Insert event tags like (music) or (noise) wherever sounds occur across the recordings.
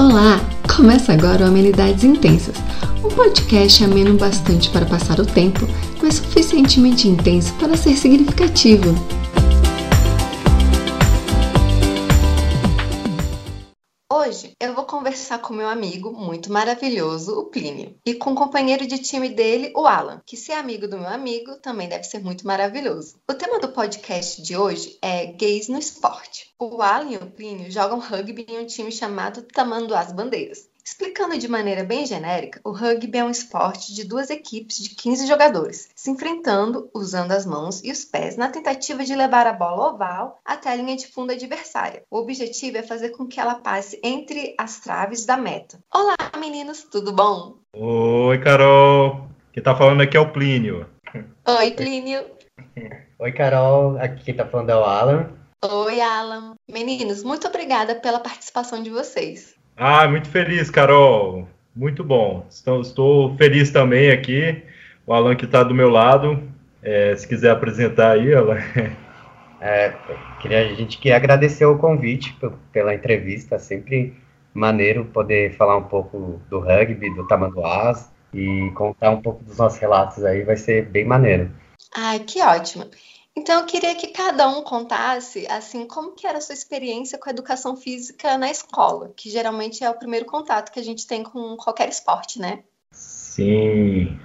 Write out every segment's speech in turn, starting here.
Olá! Começa agora o Amenidades Intensas, um podcast ameno bastante para passar o tempo, mas suficientemente intenso para ser significativo. Hoje eu vou conversar com meu amigo muito maravilhoso, o Plínio, e com o companheiro de time dele, o Alan, que se é amigo do meu amigo também deve ser muito maravilhoso. O tema do podcast de hoje é gays no esporte. O Alan e o Plínio jogam rugby em um time chamado Tamanduás Bandeiras. Explicando de maneira bem genérica, o rugby é um esporte de duas equipes de 15 jogadores, se enfrentando usando as mãos e os pés na tentativa de levar a bola oval até a linha de fundo adversária. O objetivo é fazer com que ela passe entre as traves da meta. Olá, meninos, tudo bom? Oi, Carol. Quem tá falando aqui é o Plínio. Oi, Plínio. (laughs) Oi, Carol. Aqui quem tá falando é o Alan. Oi, Alan. Meninos, muito obrigada pela participação de vocês. Ah, muito feliz, Carol. Muito bom. Estou, estou feliz também aqui. O Alan que está do meu lado. É, se quiser apresentar aí, Alan. (laughs) É, queria, a gente quer agradecer o convite pela entrevista. Sempre maneiro poder falar um pouco do rugby, do Tamanduás e contar um pouco dos nossos relatos aí. Vai ser bem maneiro. Ai, que ótimo. Então eu queria que cada um contasse assim como que era a sua experiência com a educação física na escola, que geralmente é o primeiro contato que a gente tem com qualquer esporte, né? Sim.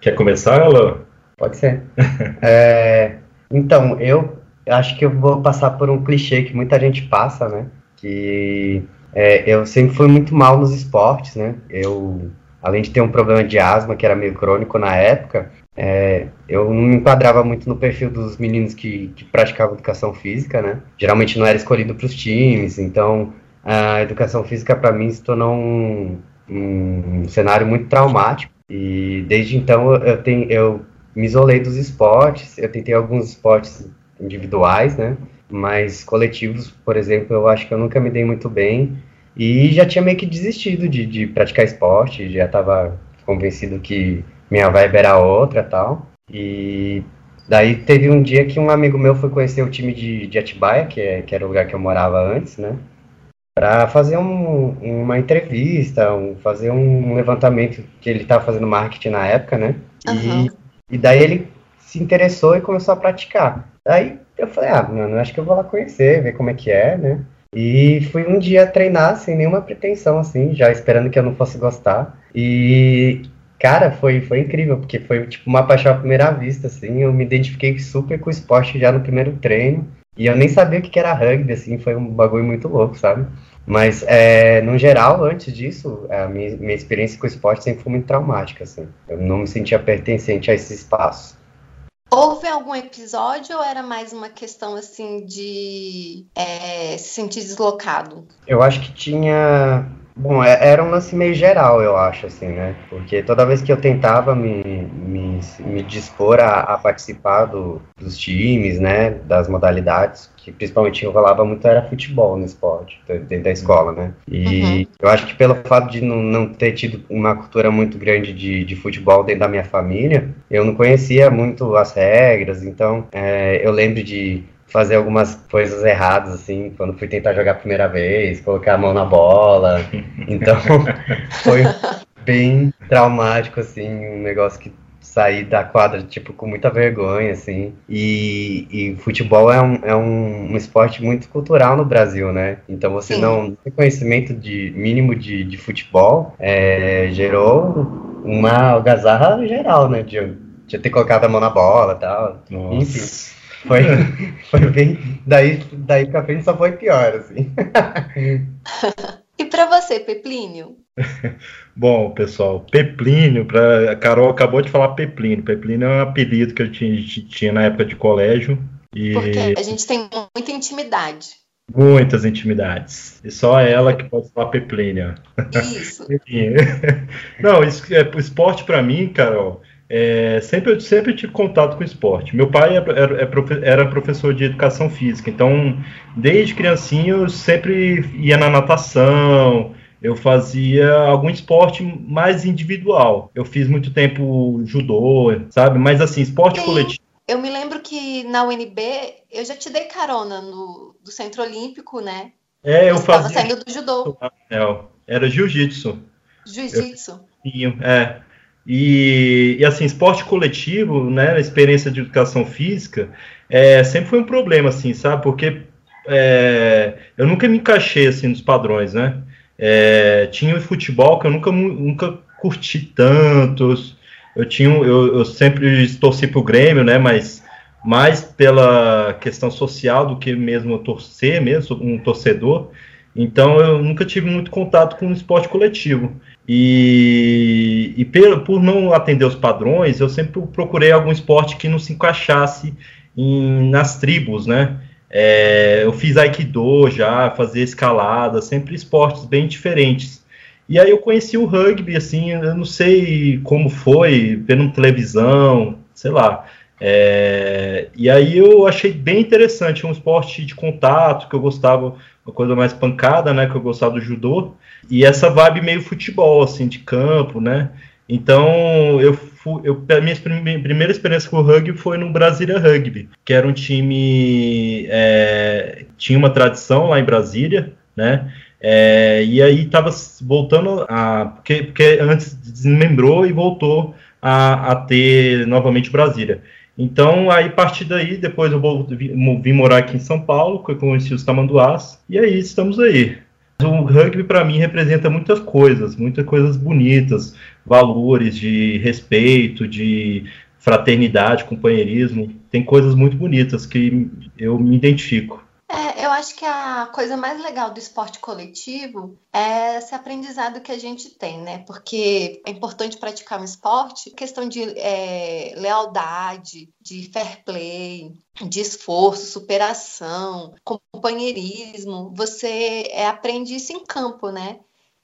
Quer começar, Alan? Pode ser. (laughs) é, então, eu acho que eu vou passar por um clichê que muita gente passa, né? Que é, eu sempre fui muito mal nos esportes, né? Eu, além de ter um problema de asma que era meio crônico na época, é, eu não me enquadrava muito no perfil dos meninos que, que praticavam educação física, né? Geralmente não era escolhido para os times, então a educação física para mim se tornou um, um, cenário muito traumático. E desde então eu, tenho, eu me isolei dos esportes, eu tentei alguns esportes individuais, né? Mas coletivos, por exemplo, eu acho que eu nunca me dei muito bem. E já tinha meio que desistido de, de praticar esporte, já estava convencido que minha vibe era outra tal. E daí teve um dia que um amigo meu foi conhecer o time de, de Atibaia, que, é, que era o lugar que eu morava antes, né? Para fazer um, uma entrevista, um, fazer um levantamento que ele estava fazendo marketing na época, né? Uhum. E, e daí ele se interessou e começou a praticar. Daí eu falei, ah, mano, acho que eu vou lá conhecer, ver como é que é, né? E fui um dia treinar sem nenhuma pretensão, assim, já esperando que eu não fosse gostar. E Cara, foi, foi incrível, porque foi tipo uma paixão à primeira vista, assim. Eu me identifiquei super com o esporte já no primeiro treino. E eu nem sabia o que era rugby, assim, foi um bagulho muito louco, sabe? Mas, é, no geral, antes disso, a minha, minha experiência com o esporte sempre foi muito traumática, assim. Eu não me sentia pertencente a esse espaço. Houve algum episódio ou era mais uma questão, assim, de é, se sentir deslocado? Eu acho que tinha Bom, é, era um lance meio geral, eu acho, assim, né? Porque toda vez que eu tentava me, me, me dispor a, a participar do, dos times, né? Das modalidades, que principalmente eu rolava muito era futebol no esporte, dentro da escola, né? E uhum. eu acho que pelo fato de não, não ter tido uma cultura muito grande de, de futebol dentro da minha família, eu não conhecia muito as regras, então é, eu lembro de fazer algumas coisas erradas, assim, quando fui tentar jogar a primeira vez, colocar a mão na bola. (laughs) Então, foi bem traumático, assim, um negócio que saí da quadra, tipo, com muita vergonha, assim. E, e futebol é, um, é um, um, esporte muito cultural no Brasil, né? Então, você Sim. não ter conhecimento de mínimo de, de futebol é, gerou uma algazarra geral, né? De, de ter colocado a mão na bola e tal. Nossa. Enfim. Foi, (laughs) foi bem. Daí, daí pra frente só foi pior, assim. (laughs) e para você, Peplínio? (laughs) Bom, pessoal, Peplínio, pra, a Carol acabou de falar Peplínio. Peplínio é um apelido que eu tinha, tinha na época de colégio. E... Porque a gente tem muita intimidade. Muitas intimidades. E só ela que pode falar Peplínio. Isso. Não, isso, é, o esporte para mim, Carol, é, sempre, eu sempre tive contato com esporte. Meu pai era, era, era, professor de educação física, então, desde criancinha, eu sempre ia na natação, eu fazia algum esporte mais individual. Eu fiz muito tempo judô, sabe? Mas, assim, esporte Sim. coletivo. Eu me lembro que na UNB eu já te dei carona no, do Centro Olímpico, né? É, eu Você fazia. saindo do judô. É, Era jiu-jitsu. Jiu-jitsu. É. E, e, assim, esporte coletivo, né, experiência de educação física, é, sempre foi um problema, assim, sabe? Porque é, eu nunca me encaixei, assim, nos padrões, né? É, tinha o futebol que eu nunca, nunca curti tantos. Eu tinha, eu, eu sempre torci pro Grêmio, né? Mas mais pela questão social do que mesmo torcer, mesmo um torcedor. Então eu nunca tive muito contato com o esporte coletivo. E, e por, por não atender os padrões, eu sempre procurei algum esporte que não se encaixasse em, nas tribos, né? É, eu fiz aikido já, fazia escalada, sempre esportes bem diferentes. E aí eu conheci o rugby, assim, eu não sei como foi, vendo televisão, sei lá. É, e aí eu achei bem interessante, um esporte de contato, que eu gostava, uma coisa mais pancada, né, que eu gostava do judô, e essa vibe meio futebol, assim, de campo, né, então eu fui, eu, a minha primeira experiência com o rugby foi no Brasília Rugby, que era um time, é, tinha uma tradição lá em Brasília, né, é, e aí estava voltando a. Porque, porque antes desmembrou e voltou a, a ter novamente Brasília. Então, aí, a partir daí, depois eu vou, vim, morar aqui em São Paulo, conheci os tamanduás, e aí estamos aí. O rugby, para mim, representa muitas coisas, muitas coisas bonitas, valores de respeito, de fraternidade, companheirismo. Tem coisas muito bonitas que eu me identifico. É, eu acho que a coisa mais legal do esporte coletivo é esse aprendizado que a gente tem, né? Porque é importante praticar um esporte, questão de é, lealdade, de fair play, de esforço, superação, companheirismo. Você é, aprende isso em campo, né?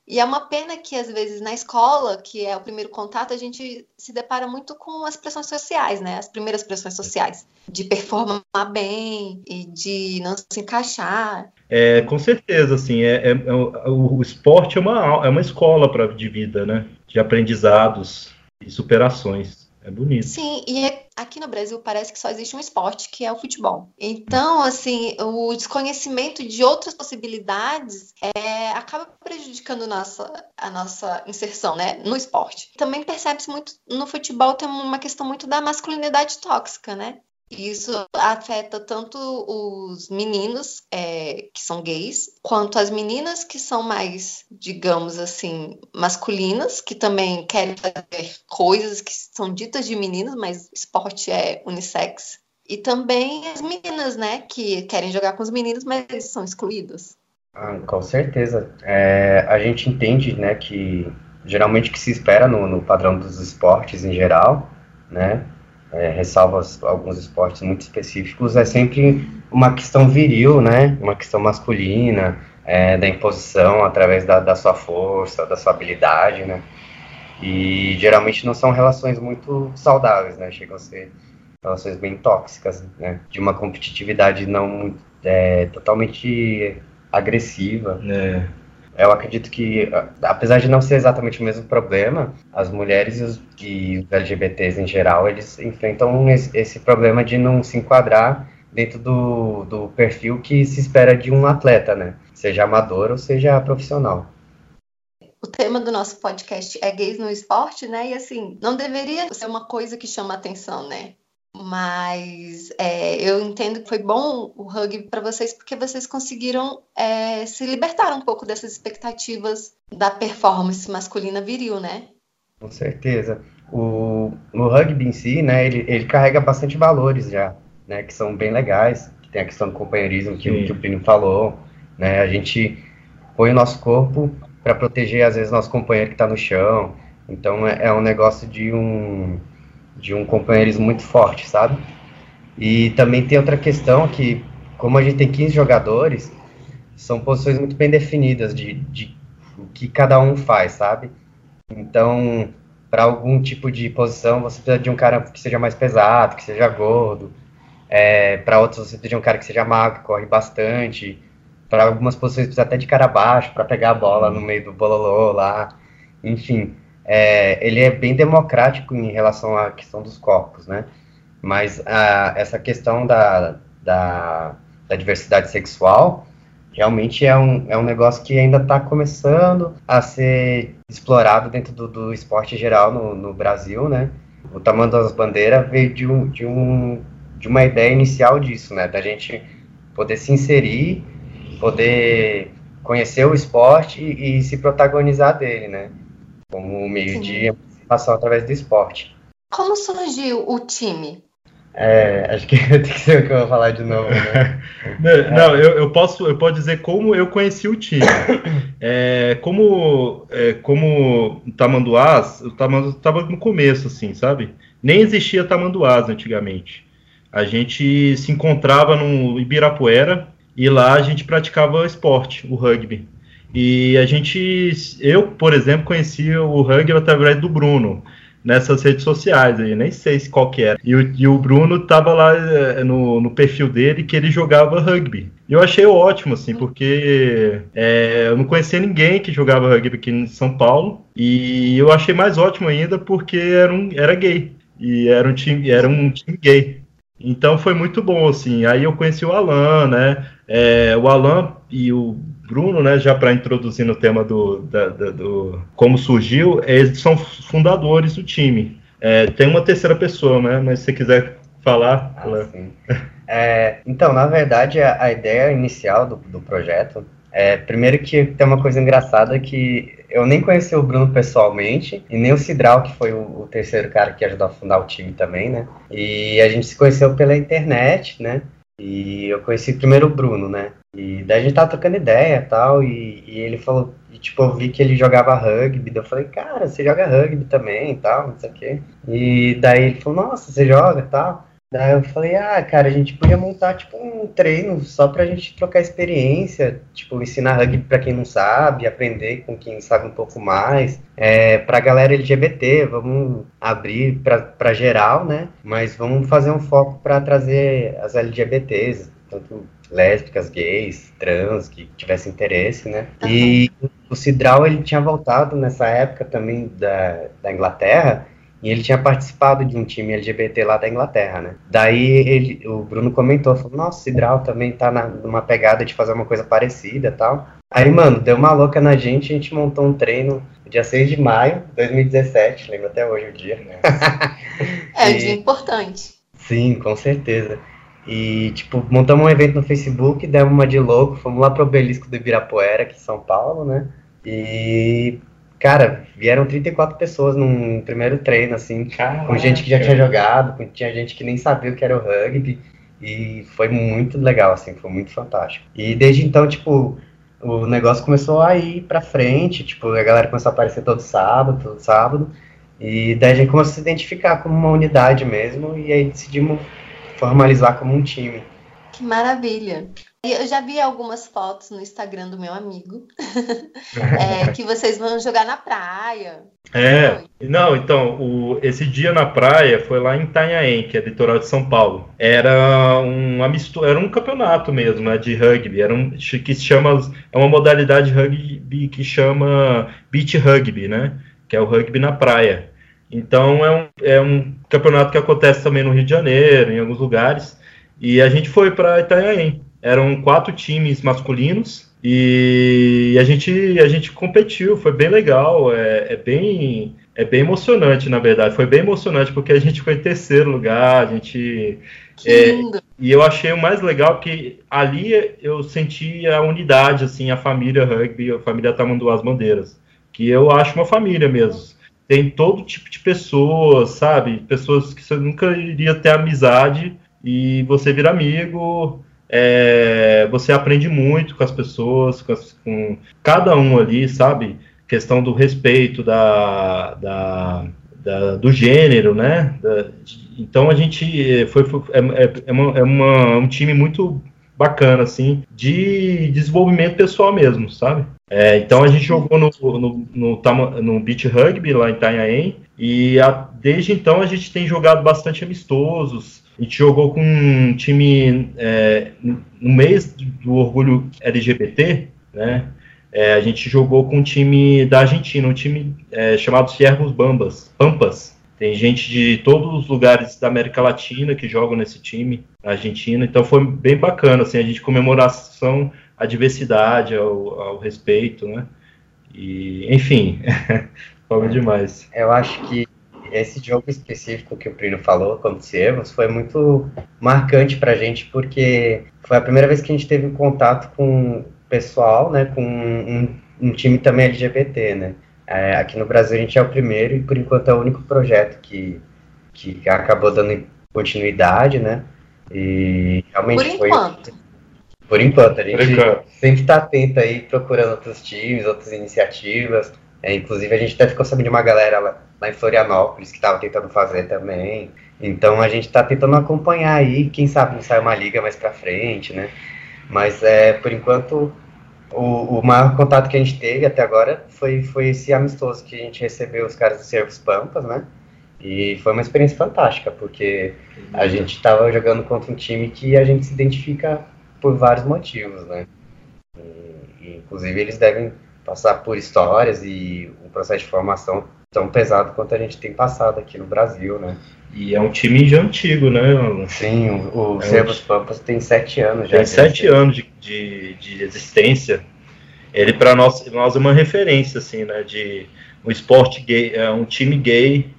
E é uma pena que, às vezes, na escola, que é o primeiro contato, a gente se depara muito com as pressões sociais, né? As primeiras pressões sociais, de performar bem e de não se encaixar. É, com certeza, assim, é, é, é o, o, esporte é uma, é uma escola pra, de vida, né? De aprendizados e superações. É bonito. Sim, e é aqui no Brasil parece que só existe um esporte, que é o futebol. Então, assim, o desconhecimento de outras possibilidades é, acaba prejudicando nossa, a nossa inserção né, no esporte. Também percebe-se muito no futebol, tem uma questão muito da masculinidade tóxica, né? Isso afeta tanto os meninos é, que são gays, quanto as meninas que são mais, digamos assim, masculinas, que também querem fazer coisas que são ditas de meninos, mas esporte é unissex. E também as meninas, né, que querem jogar com os meninos, mas são excluídas. Ah, com certeza. É, a gente entende, né, que geralmente o que se espera no, no padrão dos esportes em geral, né, é, ressalva alguns esportes muito específicos, é sempre uma questão viril, né? Uma questão masculina, é, da imposição através da, da sua força, da sua habilidade, né? E geralmente não são relações muito saudáveis, né? Chegam a ser relações bem tóxicas, né? De uma competitividade não é, totalmente agressiva. É. Eu acredito que, apesar de não ser exatamente o mesmo problema, as mulheres e os, e os LGBTs em geral, eles enfrentam esse, problema de não se enquadrar dentro do, do perfil que se espera de um atleta, né? Seja amador ou seja profissional. O tema do nosso podcast é gays no esporte, né? E assim, não deveria ser uma coisa que chama atenção, né? Mas é, eu entendo que foi bom o rugby para vocês porque vocês conseguiram é, se libertar um pouco dessas expectativas da performance masculina viril, né? Com certeza. O, o rugby em si, né, ele, ele carrega bastante valores já, né, que são bem legais. Que tem a questão do companheirismo que, que o Pino falou, né? A gente põe o nosso corpo para proteger às vezes nosso companheiro que está no chão. Então é, é um negócio de um de um companheirismo muito forte, sabe? E também tem outra questão que, como a gente tem 15 jogadores, são posições muito bem definidas de, de o que cada um faz, sabe? Então, para algum tipo de posição, você precisa de um cara que seja mais pesado, que seja gordo. É, para outros, você precisa de um cara que seja magro, que corre bastante. Para algumas posições, precisa até de cara baixo para pegar a bola no meio do bololô lá. Enfim, é, ele é bem democrático em relação à questão dos corpos, né? Mas a, essa questão da, da, da, diversidade sexual realmente é um, é um negócio que ainda está começando a ser explorado dentro do, do esporte geral no, no Brasil, né? O Tamanho das Bandeiras veio de, um, de, um, de uma ideia inicial disso, né? Da gente poder se inserir, poder conhecer o esporte e, e se protagonizar dele, né? Como meio Sim. de emancipação através do esporte. Como surgiu o time? É, acho que (laughs) tem que ser o que eu vou falar de novo, né? (laughs) não, eu, eu, posso, eu posso dizer como eu conheci o time. (coughs) É, como, é, como Tamanduás, o Tamanduás estava no começo, assim, sabe? Nem existia Tamanduás antigamente. A gente se encontrava no Ibirapuera e lá a gente praticava esporte, o rugby. E a gente, eu, por exemplo, conhecia o rugby através do Bruno nessas redes sociais aí, nem sei qual que era. E o, e o Bruno tava lá eh, no, no, perfil dele que ele jogava rugby. E eu achei ótimo, assim, porque é, eu não conhecia ninguém que jogava rugby aqui em São Paulo. E eu achei mais ótimo ainda porque era, um, era gay. E era um time, era um time gay. Então foi muito bom, assim. Aí eu conheci o Alan, né? É, o Alan e o Bruno, né, já para introduzir no tema do, da, da, do como surgiu, eles são fundadores do time. É, tem uma terceira pessoa, né? Mas se você quiser falar. Ah, (laughs) é, então, na verdade, a, a ideia inicial do, do projeto é, primeiro que tem uma coisa engraçada que eu nem conheci o Bruno pessoalmente, e nem o Cidral, que foi o, o, terceiro cara que ajudou a fundar o time também, né? E a gente se conheceu pela internet, né? E eu conheci primeiro o Bruno, né? E daí a gente tava trocando ideia tal, e, e ele falou, e, tipo, eu vi que ele jogava rugby, daí eu falei, cara, você joga rugby também e tal, não sei o quê. E daí ele falou, nossa, você joga e tal. Daí eu falei, ah, cara, a gente podia montar, tipo, um treino só pra gente trocar experiência, tipo, ensinar rugby pra quem não sabe, aprender com quem sabe um pouco mais. É, pra galera LGBT, vamos abrir pra, pra geral, né? Mas vamos fazer um foco pra trazer as LGBTs, tanto lésbicas, gays, trans, que tivessem interesse, né? Uhum. E o Cidral, ele tinha voltado nessa época também da, da Inglaterra, e ele tinha participado de um time LGBT lá da Inglaterra, né? Daí ele, o Bruno comentou, falou, nossa, o Cidral também tá na, numa pegada de fazer uma coisa parecida tal. Aí, mano, deu uma louca na gente, a gente montou um treino dia 6 de maio de 2017, lembro até hoje o dia. é um (laughs) dia importante. Sim, com certeza. E, tipo, montamos um evento no Facebook, demos uma de louco, fomos lá pro Obelisco do Ibirapuera, aqui em São Paulo, né? E Cara, vieram 34 pessoas num primeiro treino, assim, Caraca. com gente que já tinha jogado, com, tinha gente que nem sabia o que era o rugby, e foi muito legal, assim, foi muito fantástico. E desde então, tipo, o negócio começou a ir pra frente, tipo, a galera começou a aparecer todo sábado, todo sábado, e daí a gente começou a se identificar como uma unidade mesmo, e aí decidimos formalizar como um time. Que maravilha! Eu já vi algumas fotos no Instagram do meu amigo (laughs) é, que vocês vão jogar na praia. É, não, então, o, esse dia na praia foi lá em Itanhaém, que é litoral de São Paulo. Era um amisto, era um campeonato mesmo, né, de rugby. Era um que se chama é uma modalidade de rugby que chama beach rugby, né? Que é o rugby na praia. Então é um, é um campeonato que acontece também no Rio de Janeiro, em alguns lugares. E a gente foi para Itanhaém eram quatro times masculinos e a gente a gente competiu, foi bem legal, é, é bem é bem emocionante na verdade, foi bem emocionante porque a gente foi em terceiro lugar, a gente é, e eu achei o mais legal que ali eu senti a unidade assim, a família rugby, a família Tamanduás Bandeiras, que eu acho uma família mesmo. Tem todo tipo de pessoas, sabe? Pessoas que você nunca iria ter amizade e você vira amigo é, você aprende muito com as pessoas, com, as, com, cada um ali, sabe? Questão do respeito, da, da, da do gênero, né? Da, então a gente foi, foi é, é, é, uma, é uma, um time muito bacana, assim, de desenvolvimento pessoal mesmo, sabe? É, então a gente jogou no, no, no, no Beach Rugby lá em Itanhaém e a, desde então a gente tem jogado bastante amistosos, a gente jogou com um time é, no mês do orgulho LGBT, né? É, a gente jogou com um time da Argentina, um time é, chamado Ciervos Bambas, Pampas, Tem gente de todos os lugares da América Latina que jogam nesse time, na Argentina. Então foi bem bacana, assim, a gente comemoração à diversidade, ao, ao respeito, né? E, enfim, (laughs) foi demais. Eu acho que esse jogo específico que o Prino falou contra o Ciervos foi muito marcante pra gente, porque foi a primeira vez que a gente teve contato com pessoal, né, com um, um time também LGBT, né. É, aqui no Brasil a gente é o primeiro e por enquanto é o único projeto que, que acabou dando continuidade, né, e realmente por foi... Enquanto. Por enquanto. A gente enquanto. sempre está atento aí, procurando outros times, outras iniciativas, é, inclusive a gente até ficou sabendo de uma galera lá, lá em Florianópolis que estava tentando fazer também, então a gente está tentando acompanhar aí, quem sabe não sai uma liga mais para frente, né, mas é, por enquanto o, o, maior contato que a gente teve até agora foi, foi esse amistoso que a gente recebeu os caras do Servos Pampas, né? E foi uma experiência fantástica, porque a gente estava jogando contra um time que a gente se identifica por vários motivos, né? E, inclusive eles devem passar por histórias e um processo de formação tão pesado quanto a gente tem passado aqui no Brasil, né? E é um time já antigo, né? Sim, o, o é Servos um... Pampas tem sete anos já. Tem sete anos de, de, de, existência. Ele para nós, nós é uma referência, assim, né? De um esporte gay, é um time gay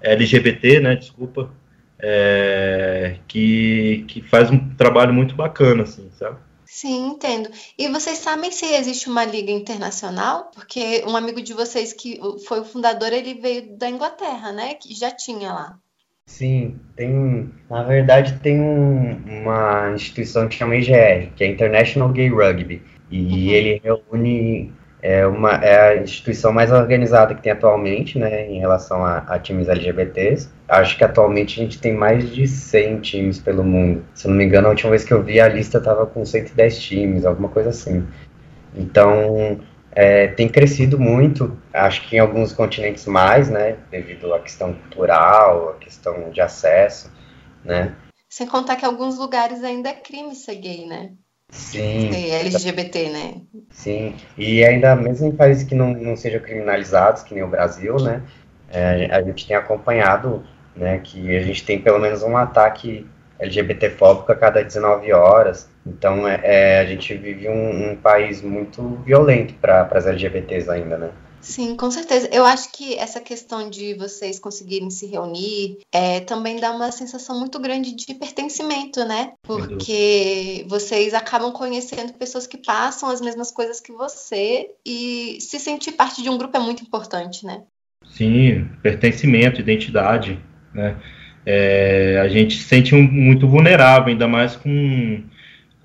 LGBT, né? Desculpa, é, que, que faz um trabalho muito bacana, assim, sabe? Sim, entendo. E vocês sabem se existe uma liga internacional? Porque um amigo de vocês que foi o fundador, ele veio da Inglaterra, né? Que já tinha lá. Sim, tem. Na verdade, tem um, uma instituição que chama IGR, que é International Gay Rugby. E uhum. ele reúne. É, uma, é a instituição mais organizada que tem atualmente, né, em relação a, a, times LGBTs. Acho que atualmente a gente tem mais de 100 times pelo mundo. Se não me engano, a última vez que eu vi a lista estava com 110 times, alguma coisa assim. Então, é, tem crescido muito, acho que em alguns continentes mais, né, devido à questão cultural, à questão de acesso, né. Sem contar que em alguns lugares ainda é crime ser gay, né? Sim. Ser LGBT, né? Sim, e ainda mesmo em países que não, não sejam criminalizados, que nem o Brasil, né, é, a gente tem acompanhado, né, que a gente tem pelo menos um ataque LGBTfóbico a cada 19 horas, então, é, é, a gente vive um, um país muito violento para as LGBTs ainda, né? Sim, com certeza. Eu acho que essa questão de vocês conseguirem se reunir é, também dá uma sensação muito grande de pertencimento, né? Porque vocês acabam conhecendo pessoas que passam as mesmas coisas que você e se sentir parte de um grupo é muito importante, né? Sim, pertencimento, identidade, né? É, a gente se sente um, muito vulnerável, ainda mais com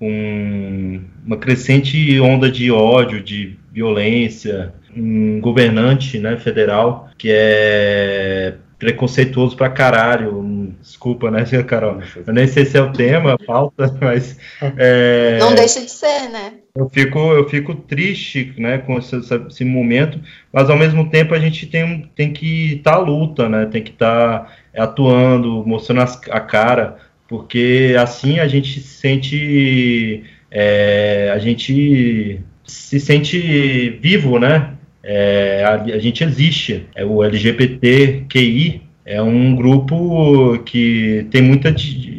com uma crescente onda de ódio, de violência, um governante né, federal que é preconceituoso pra caralho. Desculpa, né, Carol? Eu nem sei se é o tema, a pauta, (laughs) mas. É, Não deixa de ser, né? Eu fico, eu fico triste né, com esse, esse momento, mas ao mesmo tempo a gente tem, tem que estar tá à luta, né? Tem que estar tá atuando, mostrando a cara porque assim a gente se sente é, a gente se sente vivo, né? É, a, a, gente existe. É o LGBTQI é um grupo que tem muita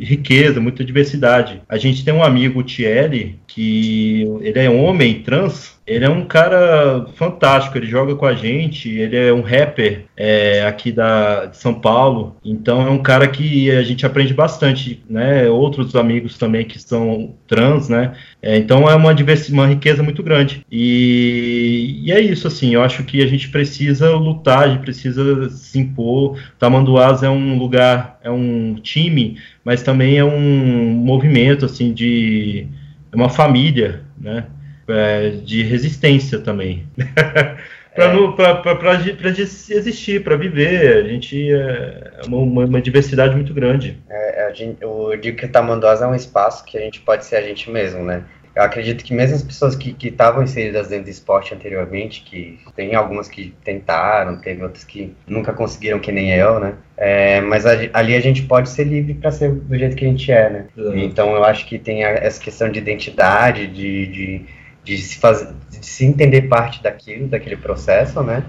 riqueza, muita diversidade. A gente tem um amigo, o Thierry, que ele é homem trans, ele é um cara fantástico, ele joga com a gente, ele é um rapper é, aqui da, de São Paulo, então é um cara que a gente aprende bastante, né? Outros amigos também que são trans, né? É, então é uma, uma riqueza muito grande. E, e, é isso, assim, eu acho que a gente precisa lutar, a gente precisa se impor. Tamanduás é um lugar, é um time, mas também é um movimento, assim, de é uma família, né? É, de resistência também. (laughs) para é. existir, para viver. A gente é uma, uma diversidade muito grande. É, gente, eu digo que o Tamanduás é um espaço que a gente pode ser a gente mesmo, né? Eu acredito que mesmo as pessoas que estavam inseridas dentro do esporte anteriormente, que tem algumas que tentaram, teve outras que nunca conseguiram, que nem eu, né? É, mas a, ali a gente pode ser livre para ser do jeito que a gente é, né? Uhum. Então eu acho que tem a, essa questão de identidade, de, de, de, se fazer, de se entender parte daquilo, daquele processo, né?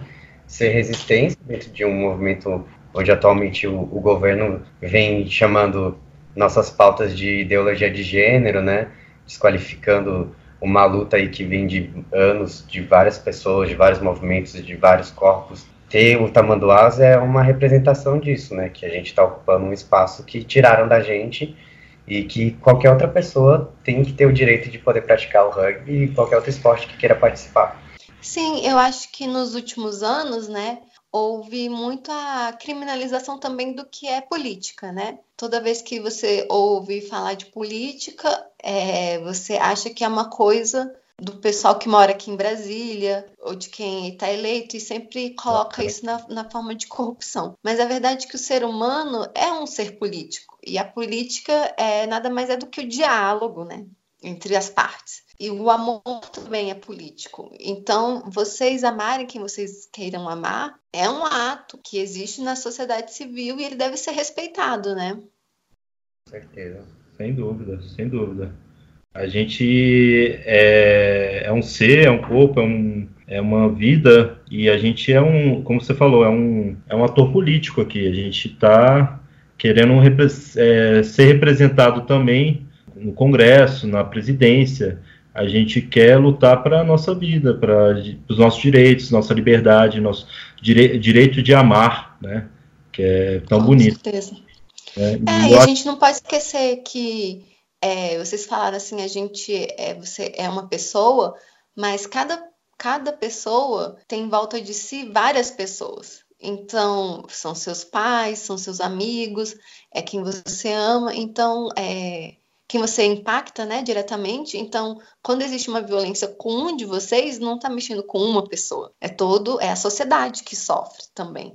Ser resistência dentro de um movimento onde atualmente o, o governo vem chamando nossas pautas de ideologia de gênero, né, desqualificando uma luta aí que vem de anos, de várias pessoas, de vários movimentos, de vários corpos. Ter o Tamanduás é uma representação disso, né, que a gente está ocupando um espaço que tiraram da gente e que qualquer outra pessoa tem que ter o direito de poder praticar o rugby e qualquer outro esporte que queira participar. Sim, eu acho que nos últimos anos, né, houve muita criminalização também do que é política, né? Toda vez que você ouve falar de política, é, você acha que é uma coisa do pessoal que mora aqui em Brasília ou de quem está eleito e sempre coloca isso na, na, forma de corrupção. Mas a verdade é que o ser humano é um ser político e a política é nada mais é do que o diálogo, né, entre as partes. E o amor também é político. Então, vocês amarem quem vocês queiram amar é um ato que existe na sociedade civil e ele deve ser respeitado, né? Com certeza. Sem dúvida, sem dúvida. A gente é, é um ser, é um corpo, é, um, é uma vida e a gente é um, como você falou, é um, é um ator político aqui. A gente está querendo é, ser representado também no Congresso, na presidência a gente quer lutar para a nossa vida, para os nossos direitos, nossa liberdade, nosso dire, direito de amar, né? Que é tão Com bonito. Certeza. É, é e a gente não pode esquecer que é, vocês falaram assim, a gente é, você é uma pessoa, mas cada, cada pessoa tem em volta de si várias pessoas. Então, são seus pais, são seus amigos, é quem você ama. Então, é, quem você impacta, né, diretamente. Então, quando existe uma violência com um de vocês, não está mexendo com uma pessoa. É todo, é a sociedade que sofre também.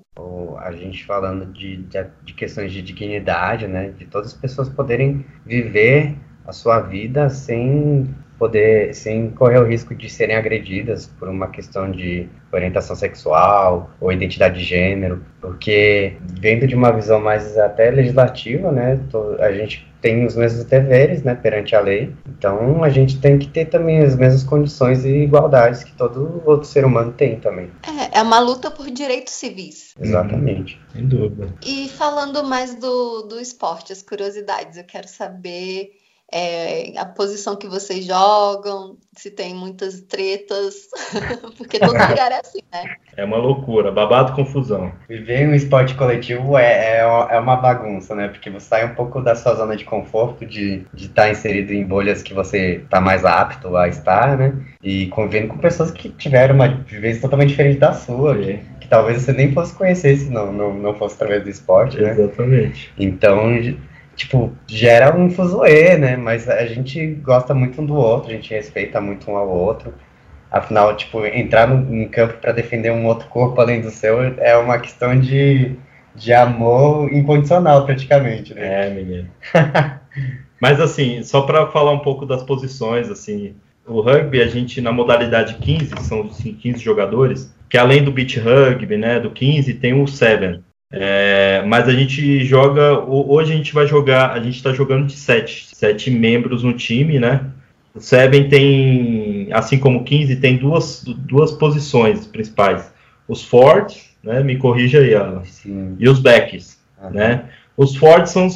A gente falando de, de, de questões de dignidade, né, de todas as pessoas poderem viver a sua vida sem poder, sem correr o risco de serem agredidas por uma questão de orientação sexual ou identidade de gênero, porque vendo de uma visão mais até legislativa, né, a gente tem os mesmos deveres, né, perante a lei. Então a gente tem que ter também as mesmas condições e igualdades que todo outro ser humano tem também. É, é uma luta por direitos civis. Exatamente. Uhum. Sem dúvida. E falando mais do, do esporte, as curiosidades, eu quero saber é, a posição que vocês jogam, se tem muitas tretas, (laughs) porque todo lugar é assim, né? É uma loucura, babado confusão. Viver um esporte coletivo é, é, é, uma bagunça, né? Porque você sai um pouco da sua zona de conforto, de estar tá inserido em bolhas que você está mais apto a estar, né? E convivendo com pessoas que tiveram uma vivência totalmente diferente da sua, que, que talvez você nem fosse conhecer se não, não, não fosse através do esporte, né? Exatamente. Então tipo, gera um fuzuê, né? Mas a gente gosta muito um do outro, a gente respeita muito um ao outro. Afinal, tipo, entrar no, campo para defender um outro corpo além do seu é uma questão de, de amor incondicional, praticamente, né? É, menino. (laughs) Mas, assim, só para falar um pouco das posições, assim, o rugby, a gente, na modalidade 15, são assim, 15 jogadores, que além do beach rugby, né, do 15, tem o 7, é, mas a gente joga. Hoje a gente vai jogar. A gente está jogando de sete, sete membros no time, né? O Seven tem, assim como o 15, tem duas, duas posições principais. Os fortes, né? Me corrija aí, Alan. Sim. E os backs, uhum. né? Os fortes são,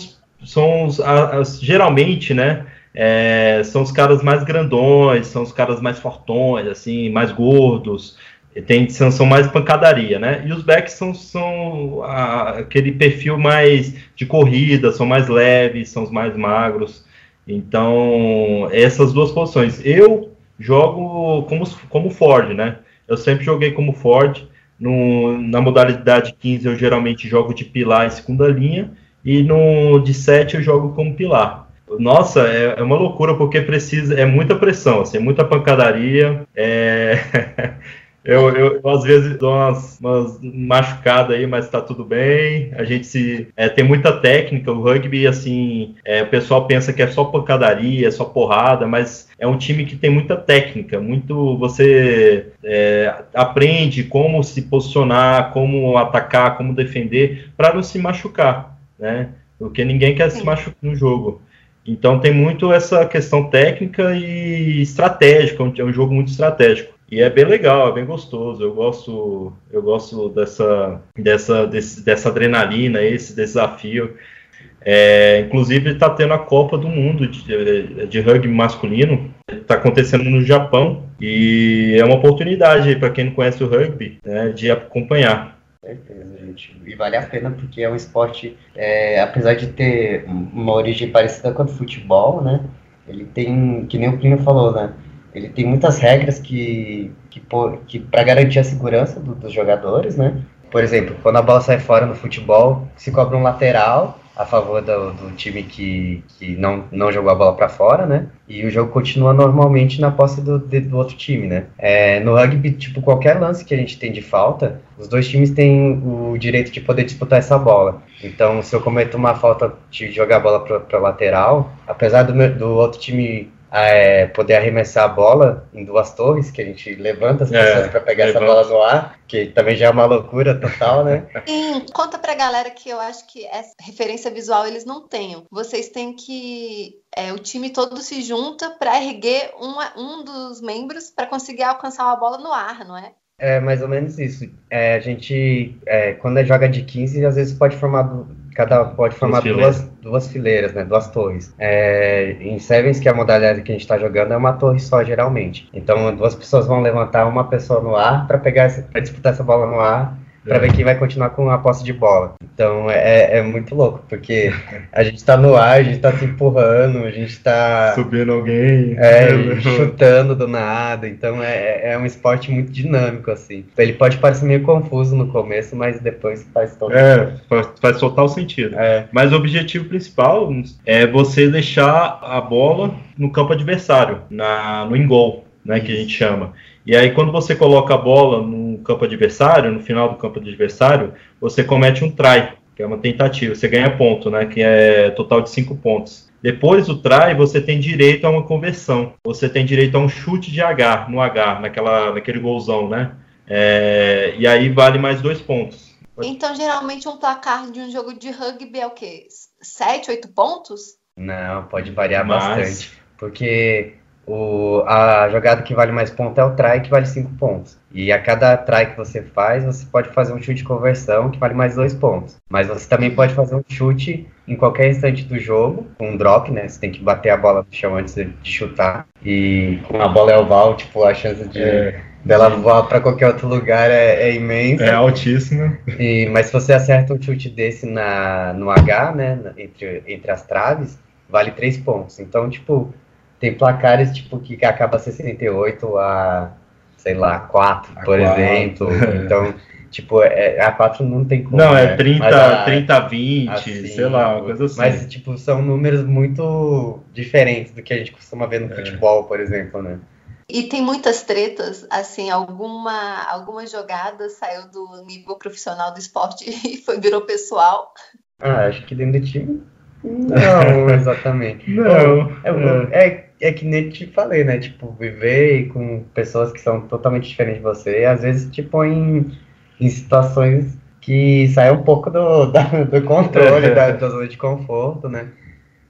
são os, as, geralmente, né? É, são os caras mais grandões, são os caras mais fortões, assim, mais gordos, tem, são, são mais pancadaria, né? E os backs são, são a, aquele perfil mais de corrida, são mais leves, são os mais magros. Então, essas duas posições. Eu jogo como, como Ford, né? Eu sempre joguei como Ford. No, na modalidade 15 eu geralmente jogo de pilar em segunda linha e no de 7 eu jogo como pilar. Nossa, é, é uma loucura porque precisa, é muita pressão, assim, é muita pancadaria, é, (laughs) Eu, eu, eu, às vezes dou umas, umas machucadas aí, mas tá tudo bem. A gente se é, tem muita técnica. O rugby, assim, é, o pessoal pensa que é só pancadaria, é só porrada, mas é um time que tem muita técnica. Muito você é, aprende como se posicionar, como atacar, como defender, para não se machucar, né? Porque ninguém quer se machucar no jogo. Então tem muito essa questão técnica e estratégica, é um jogo muito estratégico. E é bem legal, é bem gostoso. Eu gosto, eu gosto dessa, dessa, desse, dessa adrenalina, esse desafio. É, inclusive está tendo a Copa do Mundo de, de rugby masculino, está acontecendo no Japão e é uma oportunidade para quem não conhece o rugby né, de acompanhar. Certeza, gente. E vale a pena porque é um esporte, é, apesar de ter uma origem parecida com o futebol, né? Ele tem, que nem o Plínio falou, né? Ele tem muitas regras que, que, que para garantir a segurança do, dos jogadores, né? Por exemplo, quando a bola sai fora no futebol, se cobra um lateral a favor do, do time que, que não, não jogou a bola para fora, né? E o jogo continua normalmente na posse do, do outro time, né? É, no rugby, tipo, qualquer lance que a gente tem de falta, os dois times têm o direito de poder disputar essa bola. Então, se eu cometo uma falta de jogar a bola para lateral, apesar do, meu, do outro time é, poder arremessar a bola em duas torres, que a gente levanta as é, pessoas é, para pegar levanta. essa bola no ar, que também já é uma loucura total, né? (laughs) Sim, conta pra galera que eu acho que essa referência visual eles não tenham. Vocês têm que. É, o time todo se junta para erguer uma, um dos membros para conseguir alcançar uma bola no ar, não é? É mais ou menos isso. É, a gente, é, quando joga de 15, às vezes pode formar cada pode formar duas, duas fileiras, né? Duas torres. É, em Sevens, que é a modalidade que a gente está jogando, é uma torre só, geralmente. Então, duas pessoas vão levantar uma pessoa no ar para pegar para disputar essa bola no ar para ver quem vai continuar com a posse de bola. Então é, é muito louco, porque a gente está no ar, a gente está se empurrando, a gente está. Subindo alguém. É, chutando do nada. Então é, é um esporte muito dinâmico, assim. Ele pode parecer meio confuso no começo, mas depois faz todo É, faz, faz total sentido. É. Mas o objetivo principal é você deixar a bola no campo adversário, na, no engol, né, que a gente chama. E aí, quando você coloca a bola no campo adversário, no final do campo adversário, você comete um try, que é uma tentativa. Você ganha ponto, né? Que é total de cinco pontos. Depois do try, você tem direito a uma conversão. Você tem direito a um chute de H, no H, naquela, naquele golzão, né? É, e aí vale mais dois pontos. Então, geralmente, um placar de um jogo de rugby é o quê? Sete, oito pontos? Não, pode variar Mas... bastante. Porque o, a jogada que vale mais ponto é o try, que vale 5 pontos. E a cada try que você faz, você pode fazer um chute de conversão que vale mais 2 pontos. Mas você também pode fazer um chute em qualquer instante do jogo, com um drop, né? Você tem que bater a bola no chão antes de chutar. E com a bola é oval, tipo, a chance de. É dela voar para qualquer outro lugar é, é imensa. É altíssima. E, mas se você acerta um chute desse na, no H, né, entre, entre as traves, vale 3 pontos. Então, tipo, tem placares tipo que acaba 68 a, sei lá, 4, a por 4. exemplo. (laughs) Então, tipo, é, a 4 não tem como. Não, é né? 30, a, 30 20, assim, sei lá, uma coisa assim. Mas, tipo, são números muito diferentes do que a gente costuma ver no é. futebol, por exemplo, né? E tem muitas tretas, assim, alguma, alguma jogada saiu do nível profissional do esporte (laughs) e foi, virou pessoal. Ah, acho que dentro do time. Não, (laughs) exatamente. Não. É, é, é que nem te falei, né? Tipo, viver com pessoas que são totalmente diferentes de você, às vezes te põe em situações que saem um pouco do, da, do controle, (laughs) da, da zona de conforto, né?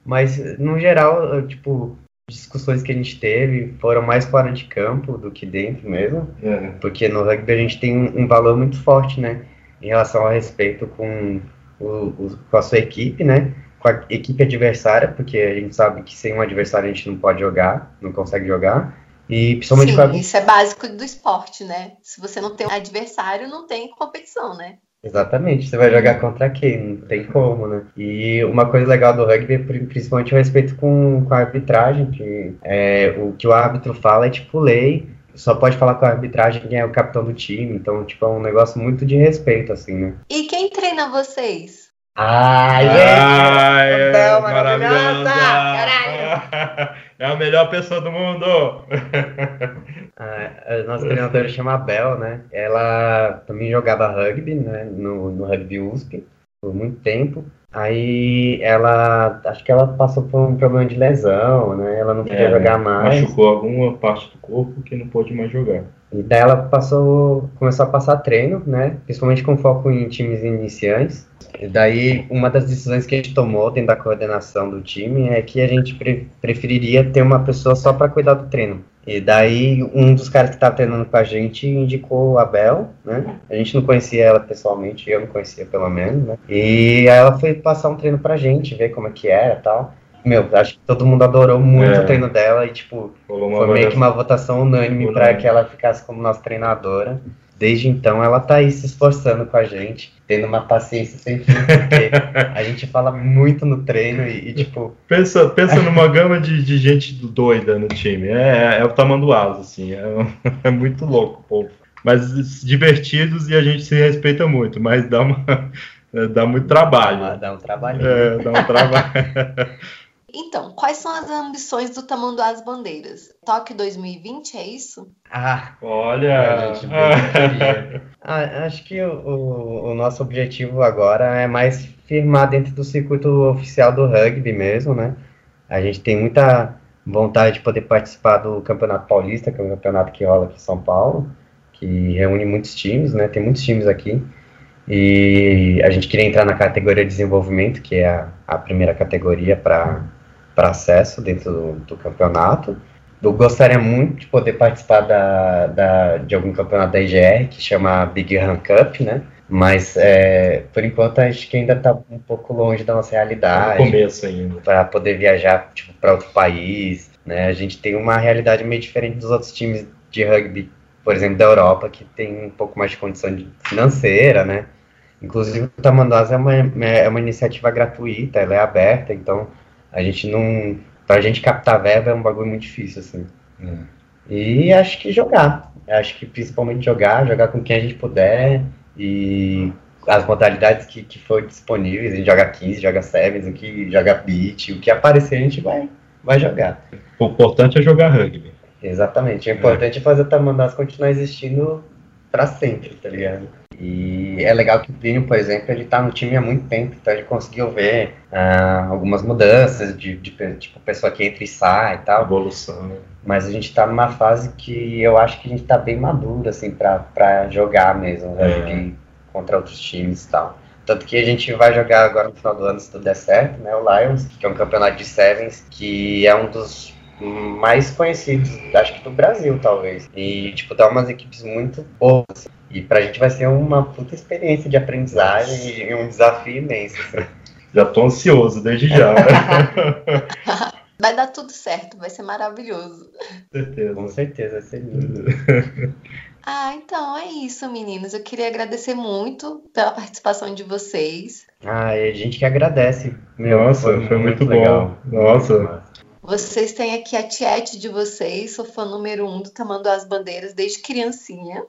Mas, no geral, tipo, discussões que a gente teve foram mais fora de campo do que dentro mesmo, é. porque no rugby a gente tem um, um, valor muito forte, né? Em relação ao respeito com, o, o, com a sua equipe, né? Com a equipe adversária, porque a gente sabe que sem um adversário a gente não pode jogar, não consegue jogar. E principalmente Sim, a... isso é básico do esporte, né? Se você não tem um adversário, não tem competição, né? Exatamente, você vai jogar contra quem? Não tem como, né? E uma coisa legal do rugby é principalmente o respeito com, com a arbitragem, que é, o que o árbitro fala é tipo lei, só pode falar com a arbitragem quem é o capitão do time, então, tipo, é um negócio muito de respeito, assim, né? E quem treina vocês? Ai, gente! Ai, é maravilhosa! Caralho! É a melhor pessoa do mundo! (laughs) a nossa treinadora chama Bel, né? Ela também jogava rugby, né? No, no rugby USP por muito tempo. Aí ela, acho que ela passou por um problema de lesão, né? Ela não podia é, jogar mais. Machucou alguma parte do corpo que não pôde mais jogar. E daí ela passou, começou a passar treino, né? Principalmente com foco em times iniciantes. E daí, uma das decisões que a gente tomou dentro da coordenação do time é que a gente pre preferiria ter uma pessoa só para cuidar do treino. E daí, um dos caras que estava treinando com a gente indicou a Bel, né? A gente não conhecia ela pessoalmente, eu não conhecia pelo menos, né? E aí ela foi passar um treino pra gente, ver como é que era tal. Meu, acho que todo mundo adorou muito é. o treino dela e, tipo, foi meio que uma votação unânime para que ela ficasse como nossa treinadora. Desde então, ela tá aí se esforçando com a gente, tendo uma paciência sem fim, porque (laughs) a gente fala muito no treino e, e tipo. Pensa, pensa (laughs) numa gama de, de gente doida no time. É, é o tamanduás, assim. É, (laughs) é muito louco, povo. Mas divertidos e a gente se respeita muito, mas dá, uma, dá muito trabalho. Ah, dá um trabalho. É, dá um trabalho. Então, quais são as ambições do Tamanduá das Bandeiras? Tóquio 2020, é isso? Ah, olha! (laughs) ah, acho que o, o, nosso objetivo agora é mais firmar dentro do circuito oficial do rugby mesmo, né? A gente tem muita vontade de poder participar do Campeonato Paulista, que é um campeonato que rola aqui em São Paulo, que reúne muitos times, né? Tem muitos times aqui. E a gente queria entrar na categoria de desenvolvimento, que é a, a primeira categoria para para acesso dentro do, do, campeonato. Eu gostaria muito de poder participar da, da, de algum campeonato da IGR que chama Big Run Cup, né? Mas é, por enquanto acho que ainda está um pouco longe da nossa realidade. No começo ainda. Para poder viajar tipo, para outro país, né? A gente tem uma realidade meio diferente dos outros times de rugby, por exemplo, da Europa, que tem um pouco mais de condição financeira, né? Inclusive o Tamanduás é uma, é uma iniciativa gratuita, ela é aberta, então a gente não. Pra gente captar verba é um bagulho muito difícil, assim. É. E acho que jogar. Acho que principalmente jogar, jogar com quem a gente puder e as modalidades que, que for disponíveis, a gente joga 15, joga 7, o que joga beat, o que aparecer a gente vai, vai jogar. O importante é jogar rugby. Exatamente, o importante é, é fazer o Tamandás continuar existindo para sempre, tá ligado? E é legal que o Plínio, por exemplo, ele tá no time há muito tempo, então ele conseguiu ver ah, algumas mudanças de, de, tipo, pessoa que entra e sai e tal. Evolução, né? Mas a gente tá numa fase que eu acho que a gente tá bem maduro, assim, pra jogar mesmo, é. contra outros times e tal. Tanto que a gente vai jogar agora no final do ano, se tudo der certo, né? O Lions, que é um campeonato de Sevens, que é um dos mais conhecidos, acho que do Brasil, talvez. E, tipo, dá umas equipes muito boas. Assim. E pra gente vai ser uma puta experiência de aprendizagem e um desafio imenso. Assim. Já tô ansioso desde já. (laughs) Vai dar tudo certo, vai ser maravilhoso. Certeza. Com certeza, vai ser lindo. Ah, então é isso, meninos. Eu queria agradecer muito pela participação de vocês. Ah, a gente que agradece. Meu, Nossa, foi, foi muito, muito, legal. bom. Nossa. Vocês têm aqui a Tiete de vocês, sou fã número um do Tamanduá as Bandeiras desde criancinha.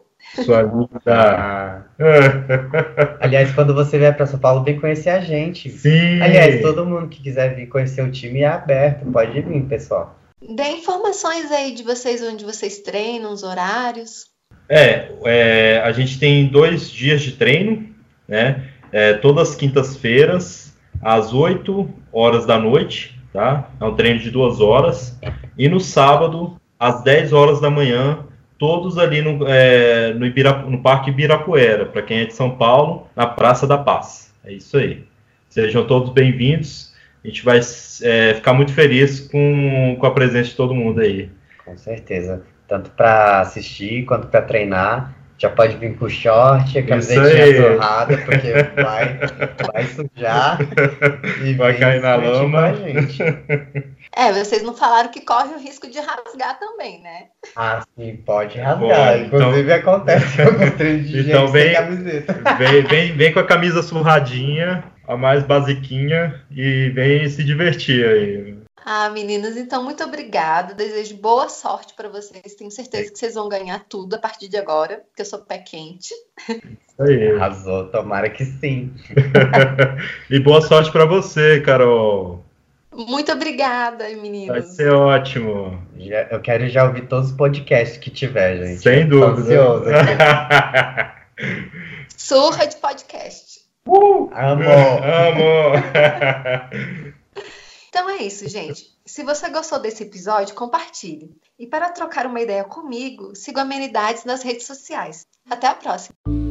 Sua linda. (laughs) Aliás, quando você vier para São Paulo, vem conhecer a gente. Sim. Aliás, todo mundo que quiser vir conhecer o time é aberto, pode vir, pessoal. Dê informações aí de vocês, onde vocês treinam, os horários. É, é a gente tem dois dias de treino, né? É, todas as quintas-feiras, às 8 horas da noite, tá? É um treino de duas horas. E no sábado, às 10 horas da manhã, todos ali no, é, no, no Parque Ibirapuera, para quem é de São Paulo, na Praça da Paz. É isso aí. Sejam todos bem-vindos. A gente vai é, ficar muito feliz com, com a presença de todo mundo aí. Com certeza. Tanto para assistir quanto para treinar. Já pode vir com short, a camisetinha surrada, porque vai, (laughs) vai sujar e vai cair na lama. É, vocês não falaram que corre o risco de rasgar também, né? Ah, sim, pode rasgar. Inclusive então, acontece alguns (laughs) treinos de então vem, camiseta. Vem, vem, vem com a camisa surradinha, a mais basiquinha, e vem se divertir aí. Ah, meninas, então muito obrigada. Desejo boa sorte para vocês. Tenho certeza que vocês vão ganhar tudo a partir de agora, porque eu sou pé quente. Isso aí. Arrasou, tomara que sim. (laughs) e boa sorte para você, Carol. Muito obrigada, meninos. Vai ser ótimo. Já, eu quero já ouvir todos os podcasts que tiver, gente. Sem dúvida. Surra de podcast. Uh, amo. (laughs) Amo. (laughs) Então é isso, gente. Se você gostou desse episódio, compartilhe. E para trocar uma ideia comigo, siga Amenidades nas redes sociais. Até a próxima!